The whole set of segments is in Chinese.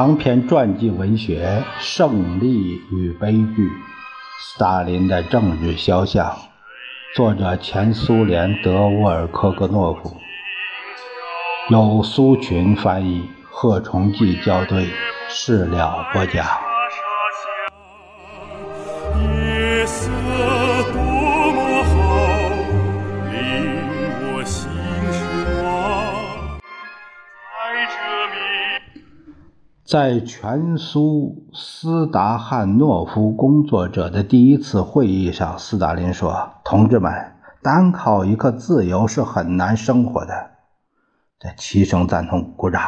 长篇传记文学《胜利与悲剧》，斯大林的政治肖像，作者前苏联德沃尔科格诺夫，由苏群翻译，贺崇济校对，事了播讲。在全苏斯达汉诺夫工作者的第一次会议上，斯大林说：“同志们，单靠一个自由是很难生活的。”这齐声赞同，鼓掌。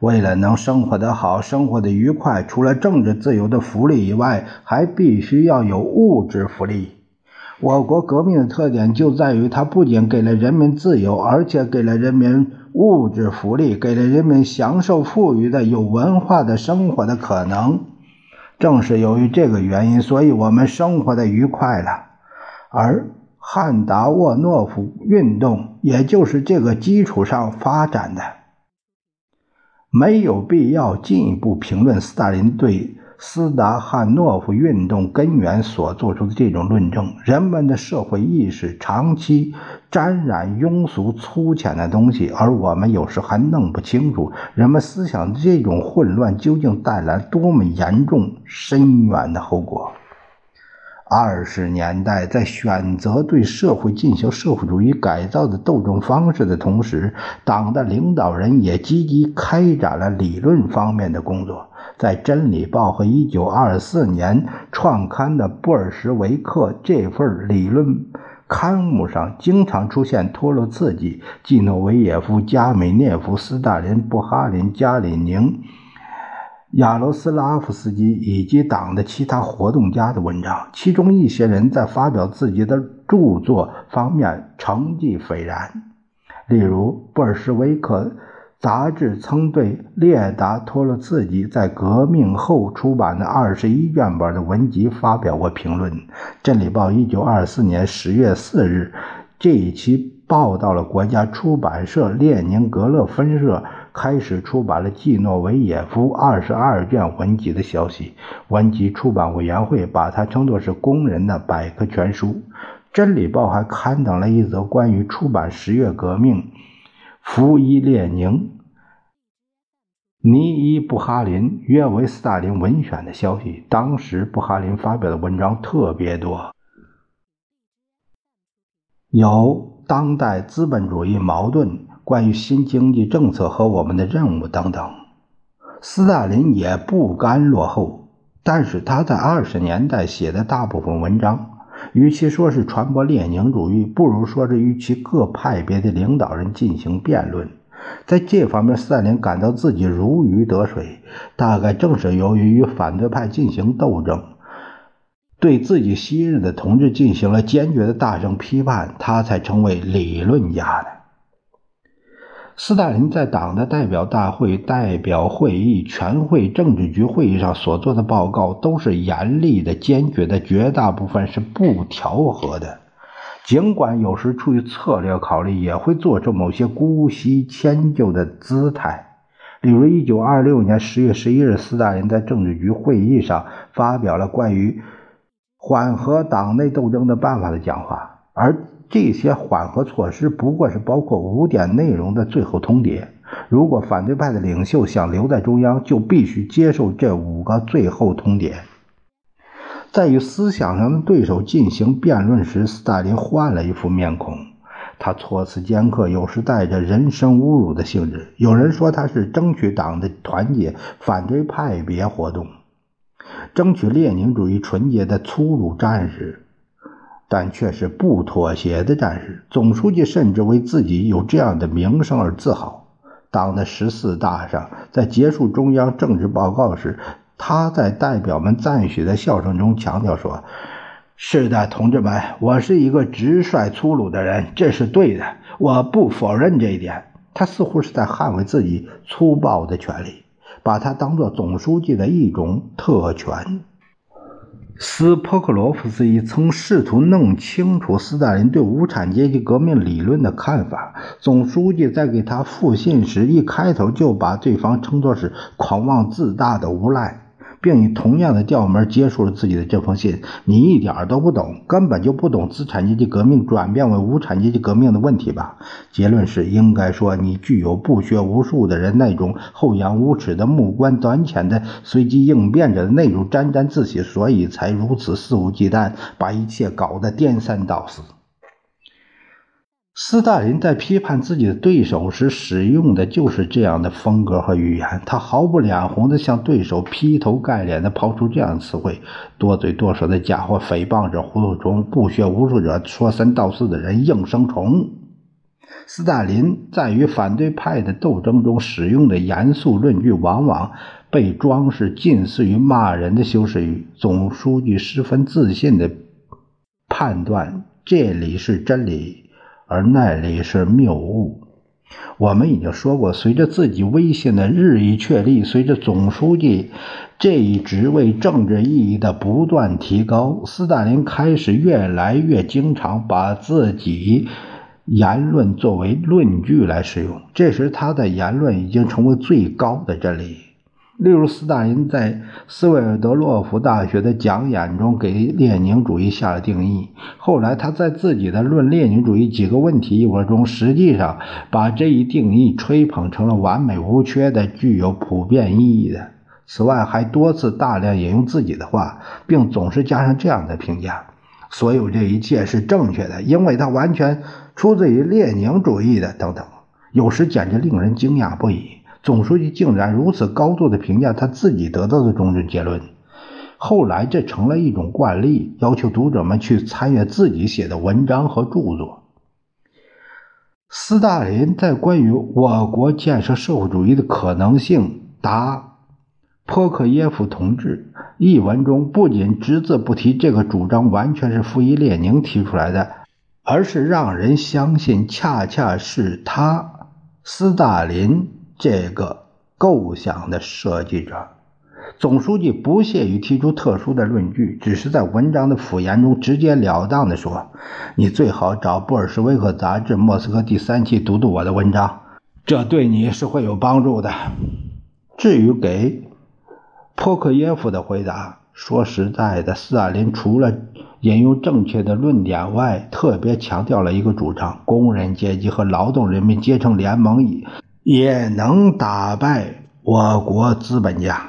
为了能生活得好，生活得愉快，除了政治自由的福利以外，还必须要有物质福利。我国革命的特点就在于，它不仅给了人民自由，而且给了人民。物质福利给了人们享受富裕的、有文化的生活的可能。正是由于这个原因，所以我们生活的愉快了。而汉达沃诺夫运动也就是这个基础上发展的。没有必要进一步评论斯大林对。斯达汉诺夫运动根源所做出的这种论证，人们的社会意识长期沾染庸俗粗浅的东西，而我们有时还弄不清楚人们思想的这种混乱究竟带来多么严重深远的后果。二十年代在选择对社会进行社会主义改造的斗争方式的同时，党的领导人也积极开展了理论方面的工作。在《真理报》和1924年创刊的布尔什维克这份理论刊物上，经常出现托洛茨基、季诺维耶夫、加美涅夫、斯大林、布哈林、加里宁、亚罗斯拉夫斯基以及党的其他活动家的文章。其中一些人在发表自己的著作方面成绩斐然，例如布尔什维克。杂志曾对列达托洛茨基在革命后出版的二十一卷本的文集发表过评论。《真理报》一九二四年十月四日这一期报道了国家出版社列宁格勒分社开始出版了季诺维耶夫二十二卷文集的消息。文集出版委员会把它称作是工人的百科全书。《真理报》还刊登了一则关于出版十月革命。福伊列宁、尼伊布哈林约为斯大林文选的消息。当时布哈林发表的文章特别多，有当代资本主义矛盾、关于新经济政策和我们的任务等等。斯大林也不甘落后，但是他在二十年代写的大部分文章。与其说是传播列宁主义，不如说是与其各派别的领导人进行辩论。在这方面，斯大林感到自己如鱼得水。大概正是由于与反对派进行斗争，对自己昔日的同志进行了坚决的大声批判，他才成为理论家的。斯大林在党的代表大会、代表会议、全会政治局会议上所做的报告，都是严厉的、坚决的，绝大部分是不调和的。尽管有时出于策略考虑，也会做出某些姑息迁就的姿态。例如，一九二六年十月十一日，斯大林在政治局会议上发表了关于缓和党内斗争的办法的讲话，而。这些缓和措施不过是包括五点内容的最后通牒。如果反对派的领袖想留在中央，就必须接受这五个最后通牒。在与思想上的对手进行辩论时，斯大林换了一副面孔。他措辞尖刻，有时带着人身侮辱的性质。有人说他是争取党的团结，反对派别活动，争取列宁主义纯洁的粗鲁战士。但却是不妥协的战士。总书记甚至为自己有这样的名声而自豪。党的十四大上，在结束中央政治报告时，他在代表们赞许的笑声中强调说：“是的，同志们，我是一个直率粗鲁的人，这是对的，我不否认这一点。”他似乎是在捍卫自己粗暴的权利，把它当作总书记的一种特权。斯波克罗夫斯基曾试图弄清楚斯大林对无产阶级革命理论的看法。总书记在给他复信时，一开头就把对方称作是狂妄自大的无赖。并以同样的调门结束了自己的这封信。你一点都不懂，根本就不懂资产阶级革命转变为无产阶级革命的问题吧？结论是，应该说你具有不学无术的人那种厚颜无耻的、目光短浅的、随机应变者的那种沾沾自喜，所以才如此肆无忌惮，把一切搞得颠三倒四。斯大林在批判自己的对手时使用的就是这样的风格和语言。他毫不脸红地向对手劈头盖脸地抛出这样的词汇：多嘴多舌的家伙、诽谤者、糊涂虫、不学无术者、说三道四的人、应声虫。斯大林在与反对派的斗争中使用的严肃论据，往往被装饰近似于骂人的修饰语。总书记十分自信地判断：这里是真理。而那里是谬误。我们已经说过，随着自己威信的日益确立，随着总书记这一职位政治意义的不断提高，斯大林开始越来越经常把自己言论作为论据来使用。这时，他的言论已经成为最高的真理。例如，斯大林在斯维尔德洛夫大学的讲演中给列宁主义下了定义。后来，他在自己的《论列宁主义几个问题》一文中，实际上把这一定义吹捧成了完美无缺的、具有普遍意义的。此外，还多次大量引用自己的话，并总是加上这样的评价：所有这一切是正确的，因为它完全出自于列宁主义的，等等。有时简直令人惊讶不已。总书记竟然如此高度的评价他自己得到的种种结论，后来这成了一种惯例，要求读者们去参阅自己写的文章和著作。斯大林在关于我国建设社会主义的可能性答波克耶夫同志一文中，不仅只字不提这个主张完全是傅伊列宁提出来的，而是让人相信恰恰是他斯大林。这个构想的设计者，总书记不屑于提出特殊的论据，只是在文章的附言中直截了当地说：“你最好找布尔什维克杂志莫斯科第三期读读我的文章，这对你是会有帮助的。”至于给波克耶夫的回答，说实在的，斯大林除了引用正确的论点外，特别强调了一个主张：工人阶级和劳动人民阶层联盟以。也能打败我国资本家，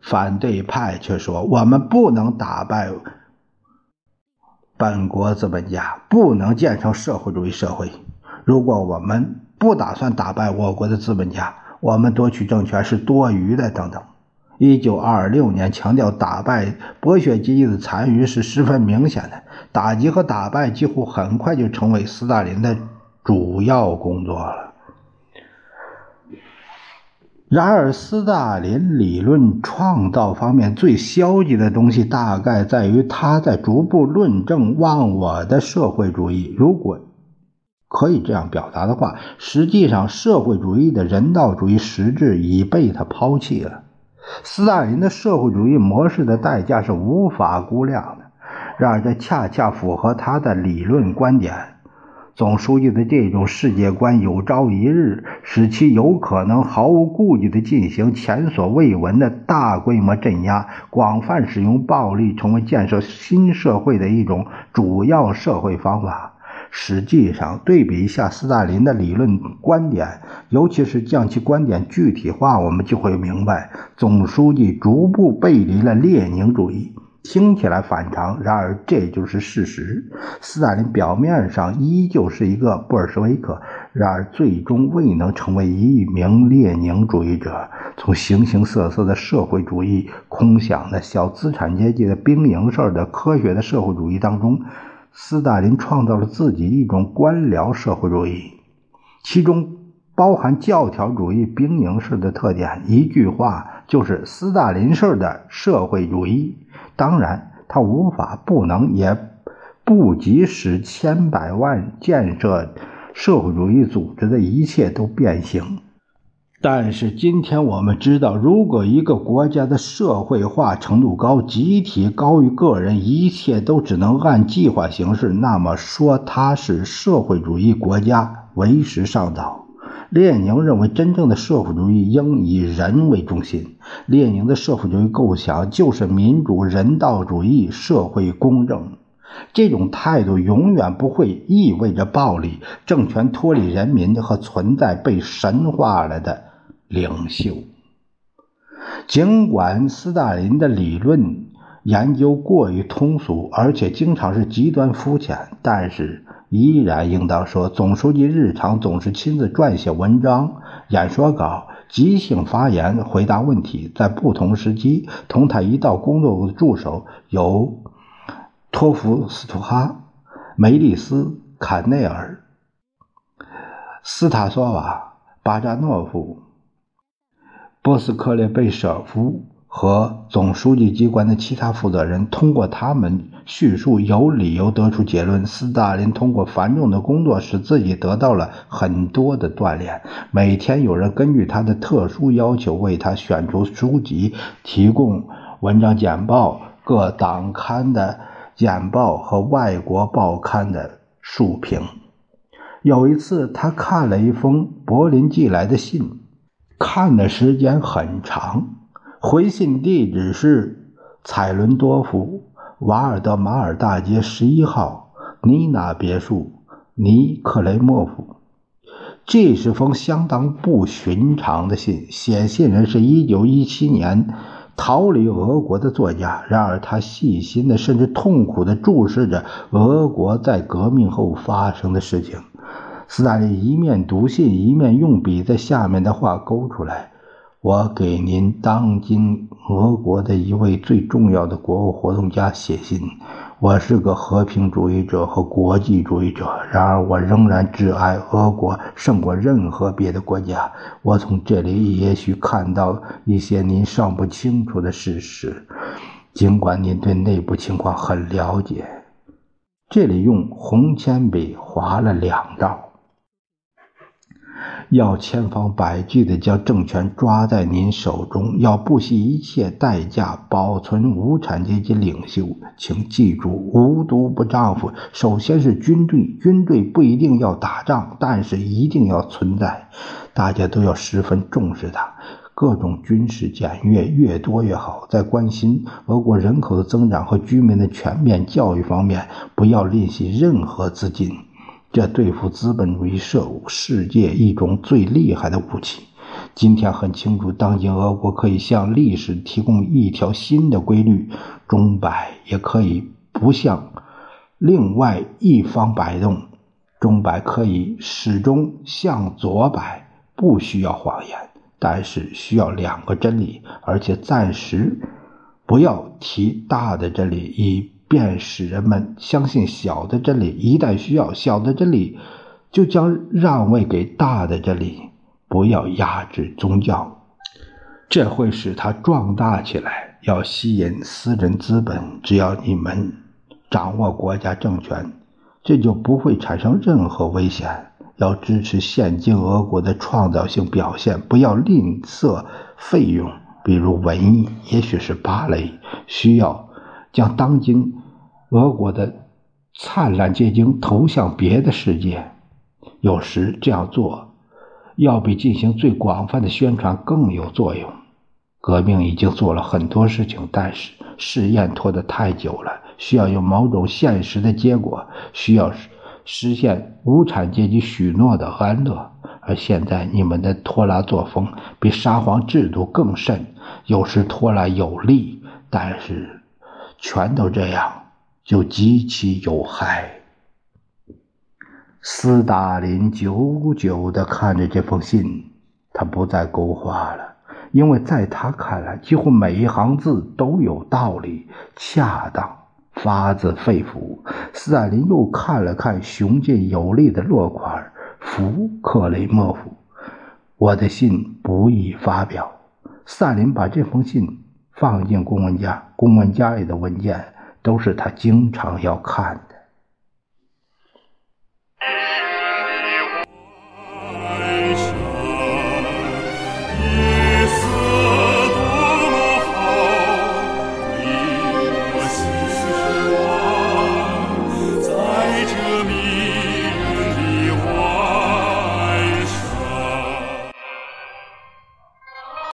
反对派却说我们不能打败本国资本家，不能建成社会主义社会。如果我们不打算打败我国的资本家，我们夺取政权是多余的。等等。一九二六年强调打败剥削阶级的残余是十分明显的，打击和打败几乎很快就成为斯大林的主要工作了。然而，斯大林理论创造方面最消极的东西，大概在于他在逐步论证忘我的社会主义。如果可以这样表达的话，实际上社会主义的人道主义实质已被他抛弃了。斯大林的社会主义模式的代价是无法估量的。然而，这恰恰符合他的理论观点。总书记的这种世界观有朝一日使其有可能毫无顾忌地进行前所未闻的大规模镇压，广泛使用暴力，成为建设新社会的一种主要社会方法。实际上，对比一下斯大林的理论观点，尤其是将其观点具体化，我们就会明白，总书记逐步背离了列宁主义。听起来反常，然而这就是事实。斯大林表面上依旧是一个布尔什维克，然而最终未能成为一名列宁主义者。从形形色色的社会主义、空想的小资产阶级的兵营式的科学的社会主义当中，斯大林创造了自己一种官僚社会主义，其中包含教条主义兵营式的特点。一句话，就是斯大林式的社会主义。当然，他无法、不能、也不及使千百万建设社会主义组织的一切都变形。但是今天我们知道，如果一个国家的社会化程度高，集体高于个人，一切都只能按计划行事，那么说它是社会主义国家为时尚早。列宁认为，真正的社会主义应以人为中心。列宁的社会主义构想就是民主、人道主义、社会公正。这种态度永远不会意味着暴力。政权脱离人民和存在被神化了的。领袖，尽管斯大林的理论研究过于通俗，而且经常是极端肤浅，但是依然应当说，总书记日常总是亲自撰写文章、演说稿、即兴发言、回答问题。在不同时期，同他一道工作的助手有托夫斯图哈、梅利斯·坎内尔、斯塔索瓦、巴扎诺夫。波斯克列贝舍夫和总书记机关的其他负责人通过他们叙述有理由得出结论：斯大林通过繁重的工作使自己得到了很多的锻炼。每天有人根据他的特殊要求为他选出书籍，提供文章简报、各党刊的简报和外国报刊的述评。有一次，他看了一封柏林寄来的信。看的时间很长，回信地址是采伦多夫瓦尔德马尔大街十一号妮娜别墅，尼克雷莫夫。这是封相当不寻常的信，写信人是一九一七年逃离俄国的作家。然而，他细心的甚至痛苦的注视着俄国在革命后发生的事情。斯大林一面读信，一面用笔在下面的话勾出来：“我给您当今俄国的一位最重要的国务活动家写信。我是个和平主义者和国际主义者，然而我仍然挚爱俄国胜过任何别的国家。我从这里也许看到一些您尚不清楚的事实，尽管您对内部情况很了解。”这里用红铅笔划了两道。要千方百计地将政权抓在您手中，要不惜一切代价保存无产阶级领袖。请记住，无毒不丈夫。首先是军队，军队不一定要打仗，但是一定要存在。大家都要十分重视它。各种军事检阅越多越好。在关心俄国人口的增长和居民的全面教育方面，不要吝惜任何资金。这对付资本主义社会世界一种最厉害的武器。今天很清楚，当今俄国可以向历史提供一条新的规律：钟摆也可以不向另外一方摆动，钟摆可以始终向左摆，不需要谎言，但是需要两个真理，而且暂时不要提大的真理以。便使人们相信小的真理，一旦需要小的真理，就将让位给大的真理。不要压制宗教，这会使它壮大起来。要吸引私人资本，只要你们掌握国家政权，这就不会产生任何危险。要支持现今俄国的创造性表现，不要吝啬费用，比如文艺，也许是芭蕾，需要。将当今俄国的灿烂结晶投向别的世界，有时这样做要比进行最广泛的宣传更有作用。革命已经做了很多事情，但是试验拖得太久了，需要有某种现实的结果，需要实现无产阶级许诺的安乐。而现在你们的拖拉作风比沙皇制度更甚，有时拖拉有利，但是。全都这样，就极其有害。斯大林久久地看着这封信，他不再勾画了，因为在他看来，几乎每一行字都有道理，恰当，发自肺腑。斯大林又看了看雄劲有力的落款“福克雷莫夫”，我的信不易发表。斯大林把这封信。放进公文夹，公文夹里的文件都是他经常要看的。